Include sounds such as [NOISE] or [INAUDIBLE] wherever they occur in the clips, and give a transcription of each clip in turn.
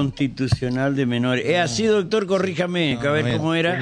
constitucional de menores. Es así, doctor, corríjame, a ver no es cómo era.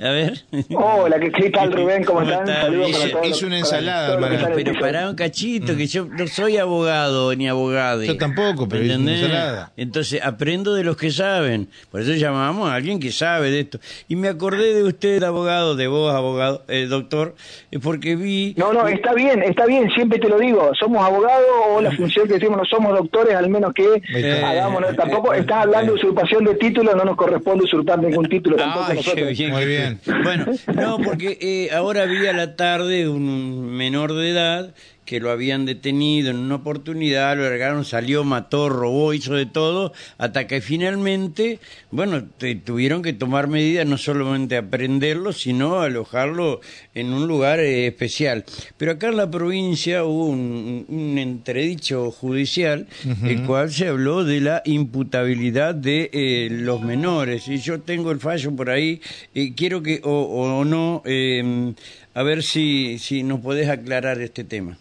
A ver. Hola, ¿qué, tal Rubén? ¿Cómo ¿Cómo están? Saludos para todos. hice una ensalada, hermano. Pero pará un cachito, que yo no soy abogado ni abogado. Yo tampoco, pero hice una ensalada. Entonces aprendo de los que saben. Por eso llamamos a alguien que sabe de esto. Y me acordé de usted, abogado, de vos, abogado, eh, doctor, eh, porque vi... No, no, está bien, está bien, siempre te lo digo. Somos abogados o la [LAUGHS] función que decimos no somos doctores, al menos que está. hagamos. ¿no? Tampoco estás hablando de usurpación de título, no nos corresponde usurpar ningún título tampoco Ay, nosotros. bien. Muy bien. Bueno, no, porque eh, ahora vi a la tarde un menor de edad que lo habían detenido en una oportunidad, lo largaron, salió, mató, robó, hizo de todo, hasta que finalmente, bueno, te- tuvieron que tomar medidas, no solamente aprenderlo, sino alojarlo en un lugar eh, especial. Pero acá en la provincia hubo un, un entredicho judicial, el cual se habló de la imputabilidad de eh, los menores. Y yo tengo el fallo por ahí, eh, quiero que, o, o no, eh, a ver si, si nos podés aclarar este tema.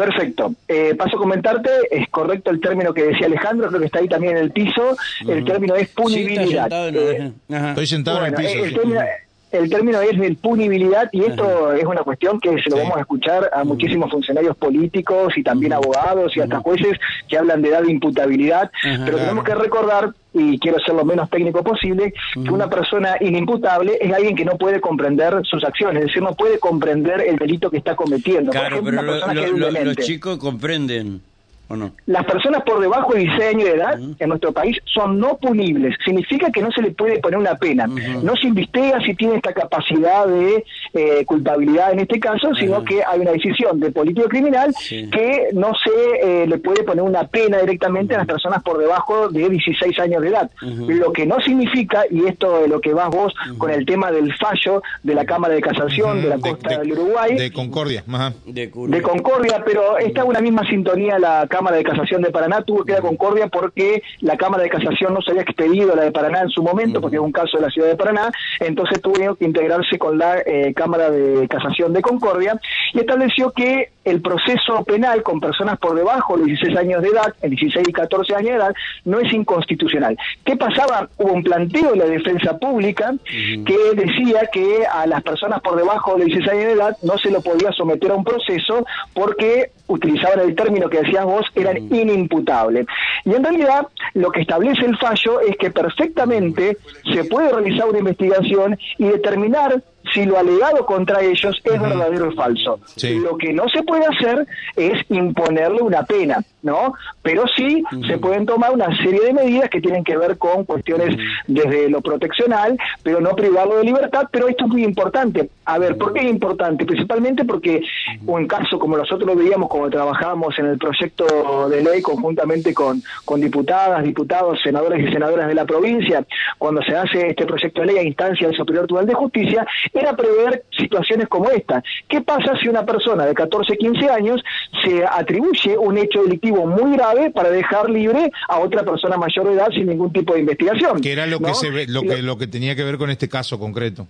Perfecto. Eh, paso a comentarte, es correcto el término que decía Alejandro, creo que está ahí también en el piso. El término es Sí, está punibilidad. sentado en- Eh, ajá. Estoy sentado Bueno, en el piso. el, término, el término es de punibilidad y esto es una cuestión que se lo Sí. vamos a escuchar a muchísimos funcionarios políticos y también abogados y hasta jueces que hablan de edad de imputabilidad, Ajá. pero tenemos que recordar y quiero ser lo menos técnico posible, que una persona inimputable es alguien que no puede comprender sus acciones, es decir, no puede comprender el delito que está cometiendo. Por Claro, ejemplo, pero una lo- persona lo- que es lo- los chicos comprenden, ¿o no? Las personas por debajo de 16 años de edad en nuestro país son no punibles. Significa que no se le puede poner una pena. No se investiga si tiene esta capacidad de eh, culpabilidad en este caso, sino que hay una decisión de político criminal Sí. que no se eh, le puede poner una pena directamente a las personas por debajo de 16 años de edad. Lo que no significa, y esto es lo que vas vos con el tema del fallo de la Cámara de Casación de la costa del Uruguay, de Concordia. Ajá. De, de Concordia, pero está en una misma sintonía la Cámara de Casación de Paraná, tuvo que ir a Concordia porque la Cámara de Casación no se había expedido a la de Paraná en su momento, porque es un caso de la ciudad de Paraná, entonces tuvo que integrarse con la eh, Cámara de Casación de Concordia y estableció que el proceso penal con personas por debajo de 16 años de edad, en 16 y 14 años de edad, no es inconstitucional. ¿Qué pasaba? Hubo un planteo de la defensa pública que decía que a las personas por debajo de 16 años de edad no se lo podía someter a un proceso porque utilizaban el término que decías vos, eran inimputables. Y en realidad lo que establece el fallo es que perfectamente se puede realizar una investigación y determinar si lo alegado contra ellos es verdadero o falso. Sí. Lo que no se puede hacer es imponerle una pena, ¿no? Pero sí se pueden tomar una serie de medidas que tienen que ver con cuestiones desde lo proteccional, pero no privarlo de libertad, pero esto es muy importante. A ver, ¿por qué es importante? Principalmente porque un caso como nosotros lo veíamos cuando trabajábamos en el proyecto de ley conjuntamente con, con diputadas, diputados, senadores y senadoras de la provincia, cuando se hace este proyecto de ley a instancia del Superior Tribunal de Justicia, era prever situaciones como esta. ¿Qué pasa si una persona de 14, 15 años se atribuye un hecho delictivo muy grave para dejar libre a otra persona mayor de edad sin ningún tipo de investigación? Que era lo ¿no? que se ve, lo Y que lo que tenía que ver con este caso concreto.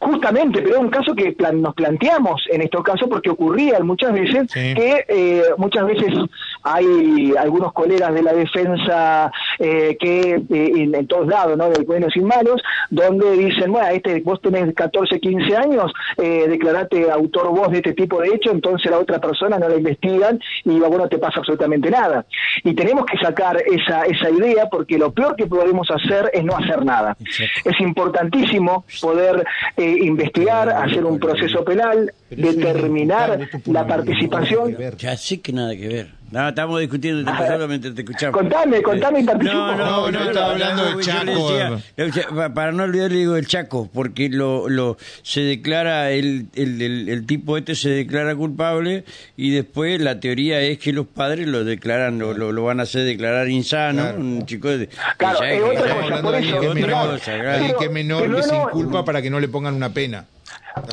Justamente, pero es un caso que plan- nos planteamos en estos casos porque ocurría muchas veces Sí. que eh, muchas veces hay algunos colegas de la defensa eh, que eh, en, en todos lados, ¿no? Del buenos y malos, donde dicen, bueno, este, vos tenés 14, 15 años, eh, declarate autor vos de este tipo de hecho, entonces la otra persona no la investigan y bueno, no te pasa absolutamente nada. Y tenemos que sacar esa, esa idea porque lo peor que podemos hacer es no hacer nada. Exacto. Es importantísimo poder eh, investigar, hacer un proceso penal, determinar la participación. Ya sé que nada que ver. No, estamos discutiendo solamente te escuchamos. contame, contame y participo. No, no, No, estaba hablando del Chaco, decía- para no olvidar, le digo el Chaco, porque lo, lo se declara, el, el, el, el tipo este se declara culpable y después la teoría es que los padres lo declaran, lo, lo, lo van a hacer declarar insano, Claro. un chico de... Claro, que ya es otra cosa, hablando por de eso, que menor, cosa, claro. que es Pero- menor pero que se no- inculpa para que no le pongan una pena.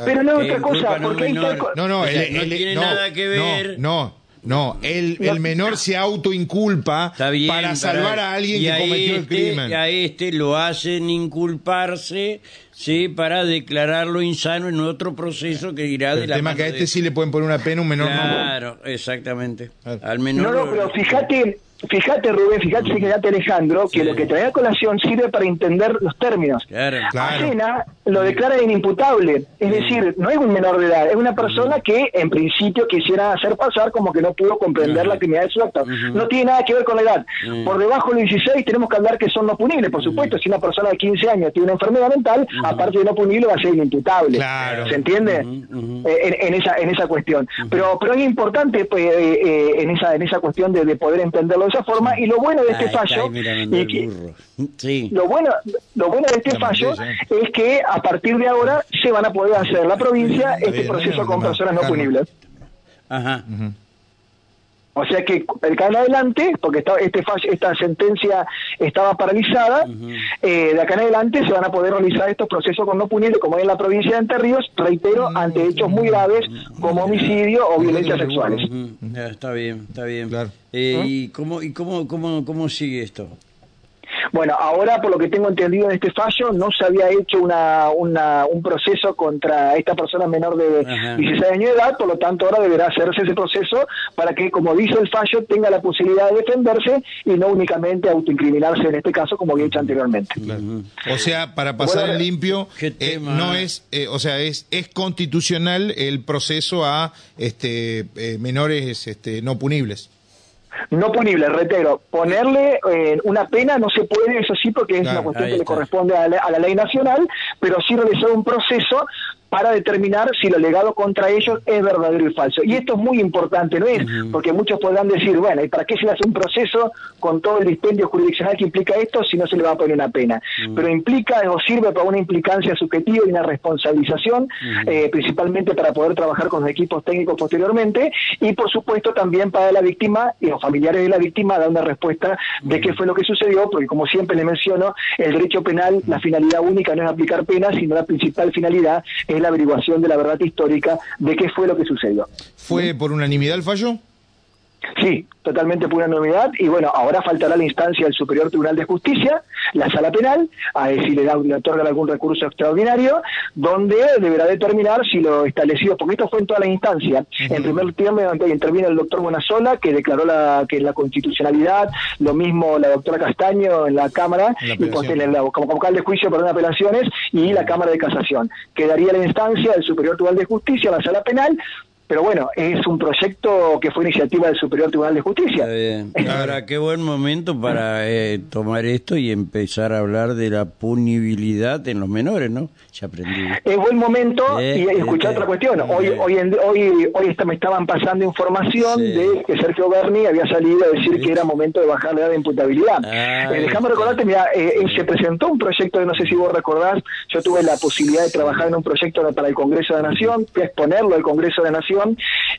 Pero no es Eh, otra cosa, culpa no porque menor. No, no, no tiene nada que ver. No, no, el, el menor se autoinculpa bien, para salvar a alguien y que a cometió el este- crimen. y a este lo hacen inculparse, sí, para declararlo insano en otro proceso que irá de El la tema que a de- este sí le pueden poner una pena, un menor no. Claro, exactamente. Al menor No, no, lo- pero fíjate, Fíjate, Rubén, fíjate, fíjate Alejandro, que Sí. lo que trae a colación sirve para entender los términos. Claro. Claro. Lo declara inimputable, es decir, no es un menor de edad, es una persona que en principio quisiera hacer pasar como que no pudo comprender la criminalidad de su acto. No tiene nada que ver con la edad. Por debajo de los 16 tenemos que hablar que son no punibles, por supuesto, si una persona de 15 años tiene una enfermedad mental, aparte de no punible va a ser inimputable. Claro. ¿Se entiende? Eh, en, en esa en esa cuestión pero pero es importante pues, eh, eh, en esa en esa cuestión de, de poder entenderlo de esa forma y lo bueno de este fallo el que- burro. Sí. lo bueno lo bueno de este La fallo mentira. es que a partir de ahora se van a poder hacer en la provincia este proceso con personas no punibles Ajá. O sea que el acá en adelante, porque está, este fallo, esta sentencia estaba paralizada, eh, de acá en adelante se van a poder realizar estos procesos con no punibles, como es en la provincia de Entre Ríos, reitero, ante hechos muy graves como homicidio o violencias sexuales. Ya, está bien, está bien. Claro. Eh, ¿Y cómo, y cómo, cómo, cómo sigue esto? Bueno, ahora por lo que tengo entendido en este fallo, no se había hecho una, una- un proceso contra esta persona menor de Ajá. 16 años de edad, por lo tanto ahora deberá hacerse ese proceso para que, como dice el fallo, tenga la posibilidad de defenderse y no únicamente autoincriminarse en este caso, como había hecho anteriormente. Claro. O sea, para pasar Bueno, en limpio, eh, no es, eh, o sea, es, es constitucional el proceso a este, eh, menores este, no punibles. No punible, reitero, ponerle eh, una pena no se puede, eso sí, porque es Claro, una cuestión que le corresponde a la, a la ley nacional, pero sí realizar un proceso para determinar si lo legado contra ellos es verdadero y falso. Y esto es muy importante, ¿no es? Porque muchos podrán decir, bueno, ¿y para qué se le hace un proceso con todo el dispendio jurisdiccional que implica esto si no se le va a poner una pena? Pero implica o sirve para una implicancia subjetiva y una responsabilización, eh, principalmente para poder trabajar con los equipos técnicos posteriormente, y por supuesto también para la víctima y los familiares de la víctima dar una respuesta de qué fue lo que sucedió, porque como siempre le menciono, el derecho penal, la finalidad única no es aplicar penas, sino la principal finalidad es la averiguación de la verdad histórica de qué fue lo que sucedió. ¿Fue por unanimidad el fallo? Sí, totalmente pura novedad. Y bueno, ahora faltará la instancia del Superior Tribunal de Justicia, la Sala Penal, a ver si le, da, le otorgan algún recurso extraordinario, donde deberá determinar si lo establecido, porque esto fue en toda la instancia. En primer término donde interviene el doctor Buenasola, que declaró la, que la constitucionalidad, lo mismo la doctora Castaño en la Cámara, En la y apelación. posterior- la- como vocal de juicio perdón, apelaciones, y la Cámara de Casación. Quedaría la instancia del Superior Tribunal de Justicia, la Sala Penal, pero bueno, es un proyecto que fue iniciativa del Superior Tribunal de Justicia. Está bien. [LAUGHS] Ahora, qué buen momento para eh, tomar esto y empezar a hablar de la punibilidad en los menores, ¿no? Ya aprendí. Es buen momento Eh, y, escuchar eh, otra cuestión. Hoy hoy en- hoy hoy esta- me estaban pasando información Sí. de que Sergio Berni había salido a decir que era momento de bajar la edad de imputabilidad. Ah, Eh, recordarte, mira, eh, eh, se presentó un proyecto, no sé si vos recordás, yo tuve la posibilidad de trabajar en un proyecto para el Congreso de la Nación, fui a exponerlo al Congreso de la Nación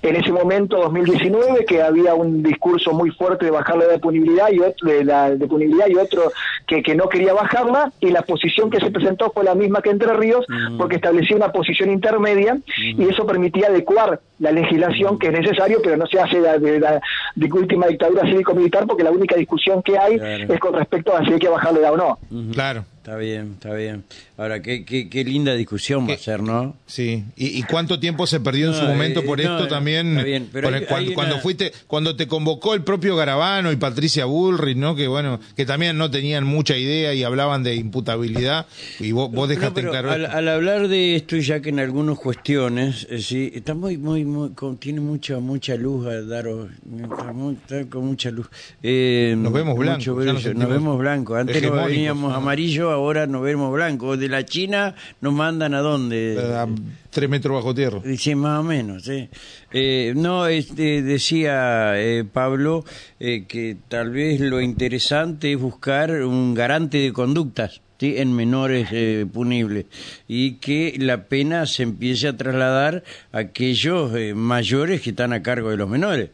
en ese momento 2019 que había un discurso muy fuerte de bajar la edad de punibilidad y otro de la de punibilidad y otro que, que no quería bajarla y la posición que se presentó fue la misma que Entre Ríos porque establecía una posición intermedia y eso permitía adecuar la legislación que es necesario pero no se hace de, de la de última dictadura cívico-militar porque la única discusión que hay Claro. es con respecto a si hay que bajar la edad o no. Claro. Está bien, está bien. Ahora, qué, qué, qué linda discusión va a ser, ¿no? Sí, ¿Y, y cuánto tiempo se perdió en su No, momento eh, por no, esto eh, también? está bien, pero Por hay- cuando, hay cuando fuiste, cuando te convocó el propio Garabano y Patricia Bullrich, ¿no? Que bueno, que también no tenían mucha idea y hablaban de imputabilidad y vos, vos No, dejaste pero claro. al, hablar de esto, ya que en algunas cuestiones, eh, sí, está muy, muy, muy, con- tiene mucha, mucha luz a daros, está, muy- está con mucha luz. Eh, Nos vemos mucho ya brillo, nos nos, vemos blanco. Antes nos veníamos amarillo, ahora nos vemos blanco. De la China nos mandan a dónde? A tres metros bajo tierra. Sí, más o menos, sí. Eh, no, este, decía eh, Pablo eh, que tal vez lo interesante es buscar un garante de conductas ¿sí? en menores eh, punibles y que la pena se empiece a trasladar a aquellos eh, mayores que están a cargo de los menores.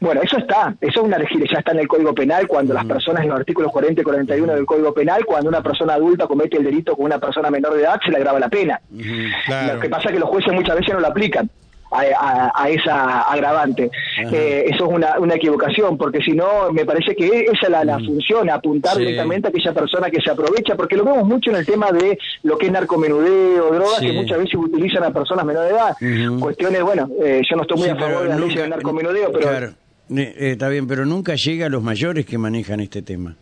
Bueno, eso está, eso es una legislación, ya está en el Código Penal cuando las personas en los artículos 40 y 41 del Código Penal, cuando una persona adulta comete el delito con una persona menor de edad, se le agrava la pena. Claro. Lo que pasa es que los jueces muchas veces no lo aplican. A, a- a esa agravante. Eh, eso es una, una equivocación, porque si no, me parece que esa es la, la función, apuntar Sí. directamente a aquella persona que se aprovecha, porque lo vemos mucho en el tema de lo que es narcomenudeo, drogas, Sí. que muchas veces utilizan a personas menores de edad. Cuestiones, bueno, eh, yo no estoy muy Sí, a favor de la nunca- del narcomenudeo, pero claro. Eh, eh, está bien, pero nunca llega a los mayores que manejan este tema.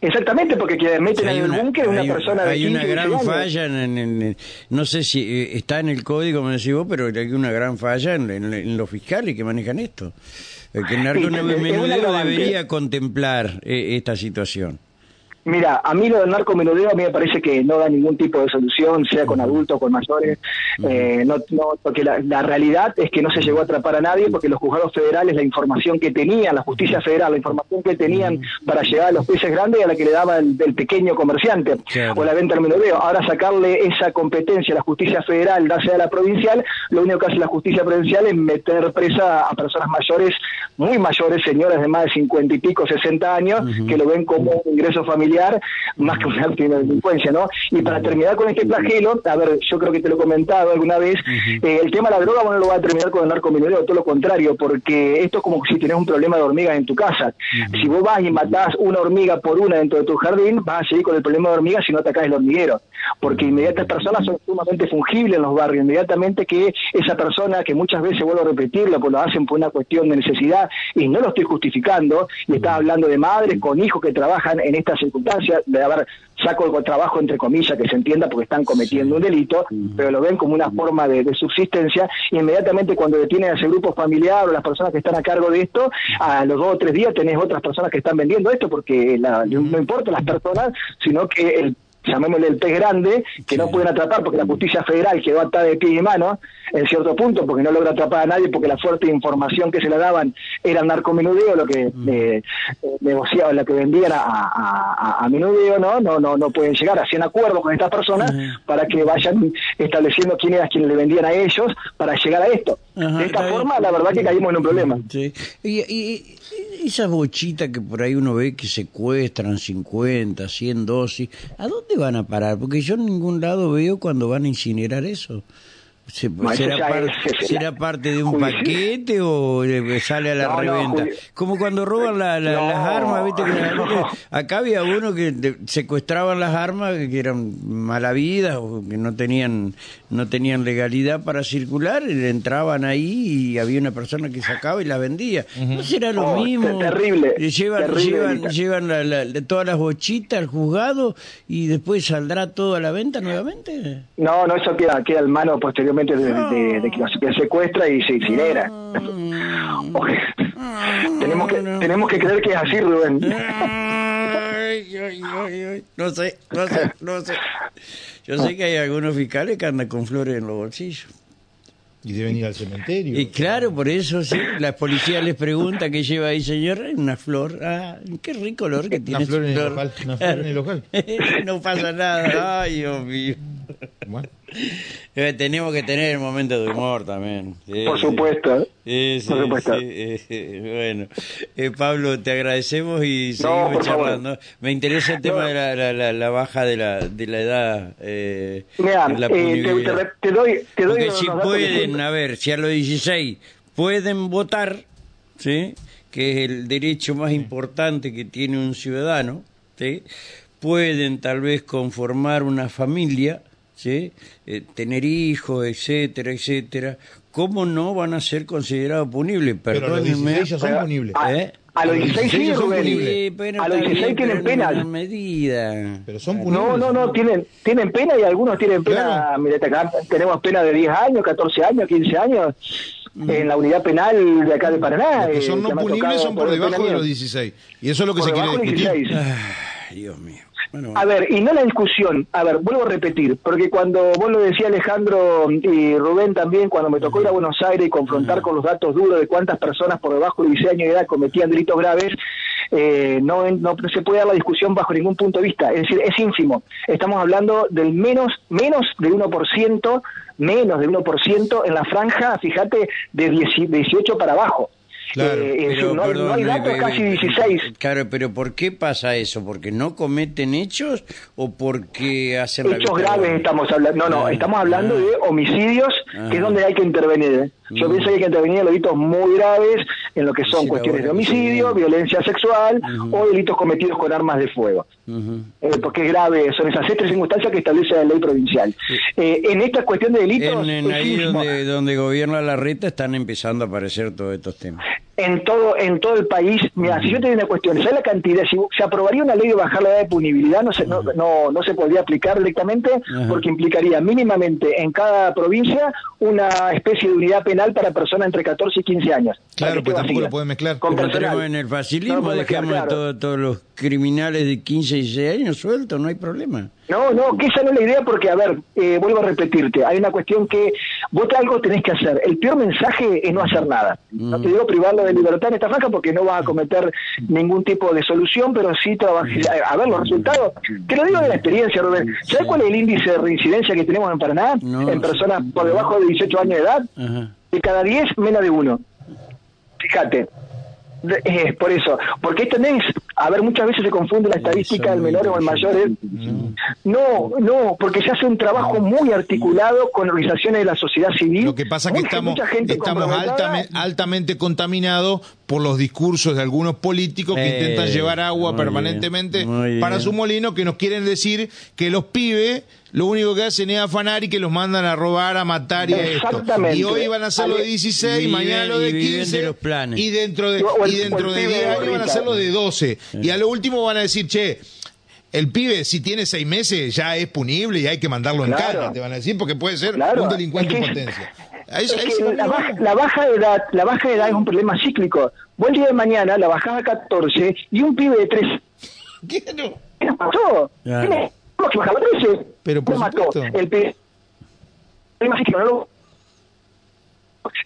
Exactamente, porque quien meten en el búnker es una hay- persona de hay 15, una 16 gran años. falla en, en- en- no sé si eh, está en el código me decís vos pero hay una gran falla en, los fiscales que manejan esto el que el Sí, narcomenudeo agravante. debería contemplar eh, esta situación Mira, a mí lo del narcomenudeo a mí me parece que no da ningún tipo de solución, sea con adultos o con mayores. Eh, no, no, porque la, la realidad es que no se llegó a atrapar a nadie porque los juzgados federales, la información que tenían, la justicia federal, la información que tenían para llegar a los peces grandes a la que le daba el, el pequeño comerciante Claro. o la venta al menudeo. Ahora sacarle esa competencia a la justicia federal, dársela a la provincial, lo único que hace la justicia provincial es meter presa a personas mayores, muy mayores, señoras de más de 50 y pico, 60 años, que lo ven como un ingreso familiar más que un acto de delincuencia, ¿no? Y para terminar con este flagelo, a ver, yo creo que te lo he comentado alguna vez, eh, el tema de la droga bueno, no lo va a terminar con el narcomenudeo, todo lo contrario, porque esto es como si tenés un problema de hormigas en tu casa. Si vos vas y matás una hormiga por una dentro de tu jardín, vas a seguir con el problema de hormigas si no atacás el hormiguero, porque inmediatamente personas son sumamente fungibles en los barrios, inmediatamente que esa persona, que muchas veces vuelvo a repetirlo, pues lo hacen por una cuestión de necesidad, y no lo estoy justificando, y estaba hablando de madres con hijos que trabajan en estas circunstancias, de haber saco el trabajo entre comillas, que se entienda porque están cometiendo un delito, pero lo ven como una forma de, de subsistencia, y inmediatamente cuando detienen a ese grupo familiar o las personas que están a cargo de esto, a los dos o tres días tenés otras personas que están vendiendo esto, porque la- no importa las personas, sino que el llamémosle el pez grande, que no pueden atrapar porque la justicia federal quedó atada de pie y mano en cierto punto, porque no logra atrapar a nadie, porque la fuerte información que se le daban era narcomenudeo, lo que eh, eh, negociaban, lo que vendían a, a, a- menudeo, ¿no? No, no, no pueden llegar, hacían acuerdos con estas personas para que vayan estableciendo quién era quien le vendían a ellos para llegar a esto. Ajá, de esta forma, la verdad que caímos en un problema. Sí. Y, y- y esas bochitas que por ahí uno ve que secuestran 50, 100 dosis, ¿a dónde van a parar? Porque yo en ningún lado veo cuando van a incinerar eso. Se- No, eso ¿será, par- es- será parte de un juicio. paquete o sale a la No, no, reventa? Julio. Como cuando roban la- la- No, las armas, ¿viste? Que la- no. Acá había uno que secuestraban las armas que eran malavidas o que no tenían no tenían legalidad para circular, y entraban ahí y había una persona que sacaba y las vendía. ¿No será lo Oh, mismo? te- terrible, Llevan, terrible, llevan, llevan la- la- la- todas las bochitas al juzgado y después saldrá todo a la venta nuevamente. No, no, eso queda, queda en mano posteriormente de, de- de que que secuestra y se incinera. [LAUGHS] tenemos, que, tenemos que creer que es así, Rubén. Ay, ay, ay, ay. No sé, no sé, no sé. Yo sé que hay algunos fiscales que andan con flores en los bolsillos. Y deben ir al cementerio. Y claro, por eso sí, la policía les pregunta qué lleva ahí, señor, una flor. Ah, qué rico olor que tiene. Una flor en el local, una flor en el local. [LAUGHS] no pasa nada. Ay, Dios mío. Bueno, Eh, tenemos que tener el momento de humor también. Sí, Por supuesto. Sí, sí, Por supuesto. sí, eh, eh, bueno, Eh, Pablo, te agradecemos y No, seguimos favor. charlando. Me interesa el tema No. de la, la, la, la baja de la, de la edad. Eh, la eh, te, te- te doy, te doy Porque si pueden, a ver, si a los 16 pueden votar, ¿sí? que es el derecho más importante que tiene un ciudadano, ¿sí? pueden tal vez conformar una familia, ¿sí? Eh, tener hijos, etcétera, etcétera, ¿cómo no van a ser considerados punibles? pero los Perdónenme. 16 ya son Pero, punibles. a- ¿Eh? A los A los 16 sí, 16 son Rubén. punibles. Sí, pero A los está 16 bien, tienen pero menor medida. Pero son punibles. No, no, no, tienen, tienen pena y algunos tienen pena, Claro. mira, acá tenemos pena de 10 años, 14 años, 15 años en la unidad penal de acá de Paraná. Los que eh, son no punibles son por debajo de los mío. 16. Y eso es lo que Por se quiere discutir. 16. Ay, Dios mío. Bueno, A ver, y no la discusión, a ver, vuelvo a repetir, porque cuando vos lo decía Alejandro y Rubén también, cuando me tocó ir a Buenos Aires y confrontar con los datos duros de cuántas personas por debajo de 16 años de edad cometían delitos graves, eh, no, no se puede dar la discusión bajo ningún punto de vista, es decir, es ínfimo. Estamos hablando del menos, menos del 1%, menos del 1% en la franja, fíjate, de 10 18 para abajo. Claro, Eh, decir, no, hay- no hay eh, datos eh, casi eh, 16. Claro, pero ¿por qué pasa eso? ¿Porque no cometen hechos o porque hacen Hechos graves estamos hablando, no, no, Ah, estamos hablando ah. de homicidios, Ah. que es donde hay que intervenir. ¿eh? Yo Mm. pienso que hay que intervenir en delitos muy graves, en lo que son cuestiones de homicidio, violencia sexual o delitos cometidos con armas de fuego. Eh, porque es grave, son esas tres circunstancias que establece la ley provincial. Eh, en esta cuestión de delitos, En, en ahí donde, donde gobierna la reta están empezando a aparecer todos estos temas. en todo en todo el país. Mira, si yo te digo una cuestión, ¿sabes la cantidad? Si se aprobaría una ley de bajar la edad de punibilidad, no se, no, no, no se podría aplicar directamente porque implicaría mínimamente en cada provincia una especie de unidad penal para personas entre 14 y 15 años. Claro, pues tampoco lo pueden mezclar. Con en el facilismo, No dejamos todo- todos los criminales de 15 y 16 años sueltos, no hay problema. No, no, que esa no es la idea porque, a ver, eh, vuelvo a repetirte, hay una cuestión que vos algo tenés que hacer. El peor mensaje es no hacer nada. No te digo privarlo de libertad en esta franja porque no vas a cometer ningún tipo de solución, pero sí trabajar. A ver, los resultados, te lo digo de la experiencia, Rubén. ¿Sabes cuál es el índice de reincidencia que tenemos en Paraná? No. En personas por debajo de 18 años de edad, Ajá. de cada 10, menos de uno. Fíjate. Eh, por eso, porque es, a ver, muchas veces se confunde la estadística del menor o el mayor. ¿eh? No, no, porque se hace un trabajo muy articulado con organizaciones de la sociedad civil. Lo que pasa es que estamos, mucha gente estamos altamente, altamente contaminados por los discursos de algunos políticos que Eh, intentan llevar agua permanentemente bien, para su molino, que nos quieren decir que los pibes lo único que hacen es afanar y que los mandan a robar, a matar y a esto. Exactamente. Y hoy van a hacer lo de 16, Viven- mañana lo de y viven 15 de los planes. y dentro de, y dentro de pibe 10 de años van a hacer lo de 12. Y a lo último van a decir, che, el pibe si tiene seis meses ya es punible y hay que mandarlo en Claro. cana, te van a decir, porque puede ser Claro. un delincuente Es en que- potencia. Es que la, baja, la baja edad, la baja edad es un problema cíclico. Vos el día de mañana la bajás a 14 y un pibe de 3 ¿Qué no? ¿Qué nos mató? Claro. Tiene tenemos que bajarlo a 13. Pero por Nos mató. supuesto. El pe- lo-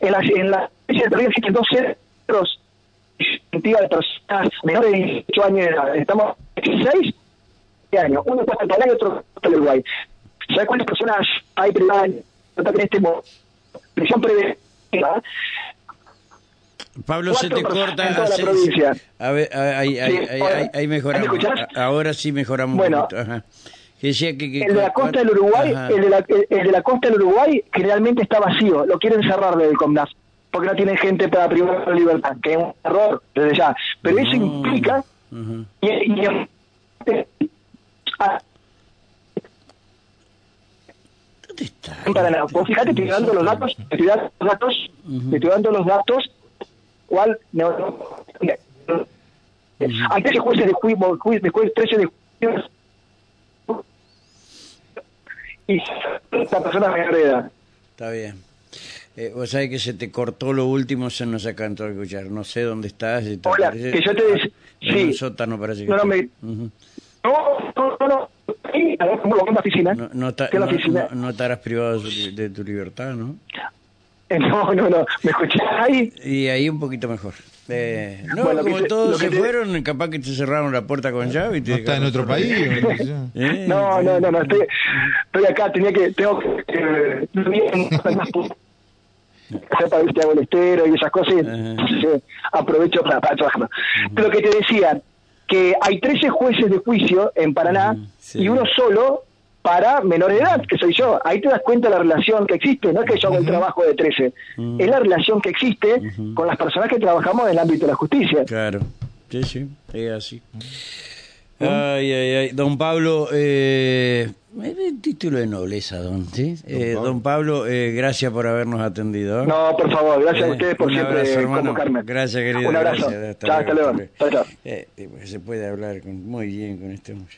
En la, en la existen dos centros de personas menores de 18 años de edad. Estamos 16 años. Uno está en Paraná y otro en Uruguay. ¿Sabes cuántas personas hay privadas en este momento? Prisión preventiva. Pablo, se te Cuatro corta. en toda la hace- provincia. A ver, ahí, ahí, Sí, ahí, Ahora sí mejoramos Bueno. un poquito. Ajá. Que decía que, que- El de la costa del Uruguay, Ajá. el de la, el, el de la costa del Uruguay generalmente está vacío, lo quieren cerrar del COMNAF, porque no tienen gente para privar la libertad, que es un error desde ya. Pero eso No. implica y, y- ah, ¿Dónde está? para nada. Vos fíjate, estoy dando los datos, estoy dando los datos, estoy dando los datos, cuál no, no, hay 13 jueces de juicio, ju- de jueces, 13 de juicio y esta persona menor de edad. Está bien. Eh, vos sabés que se te cortó lo último, se nos acantó a escuchar. No sé dónde estás. si te Hola, parece- que yo te dec- En sí. un sótano parece que No, no, me-. No, no, no, no. Sí, a ver, en la oficina. No, no, ta- en la no- oficina. no- no estarás privado de, de tu libertad, ¿no? [LAUGHS] No, no, no. ¿Me escuchás ahí? Y ahí un poquito mejor. Eh, no, Bueno, como te- todos se te- fueron, capaz que te cerraron la puerta con llave y te ¿No está en otro país? [LAUGHS] Eh, No, no, no, no. Estoy, estoy acá. Tenía que. Tengo que. Eh, [LAUGHS] para irte a Bolestero y esas cosas. entonces, eh, aprovecho para, para trabajar. Pero lo que te decía, que hay 13 jueces de juicio en Paraná sí. y uno solo para menores de edad, que soy yo. Ahí te das cuenta de la relación que existe. No es que yo hago el trabajo de 13. Ujú. Es la relación que existe con las personas que trabajamos en el ámbito de la justicia. Claro, sí, sí, es así. Ay, ay, ay. Don Pablo, eh, el título de nobleza, don, ¿sí? Eh, don Pablo, eh, gracias por habernos atendido. No, por favor, gracias Eh, a ustedes por un siempre abrazo, hermano. convocarme. Gracias, querido. Un abrazo. gracias. Chao, hasta luego. Chao, chao. Eh, eh, se puede hablar con- muy bien con este hombre.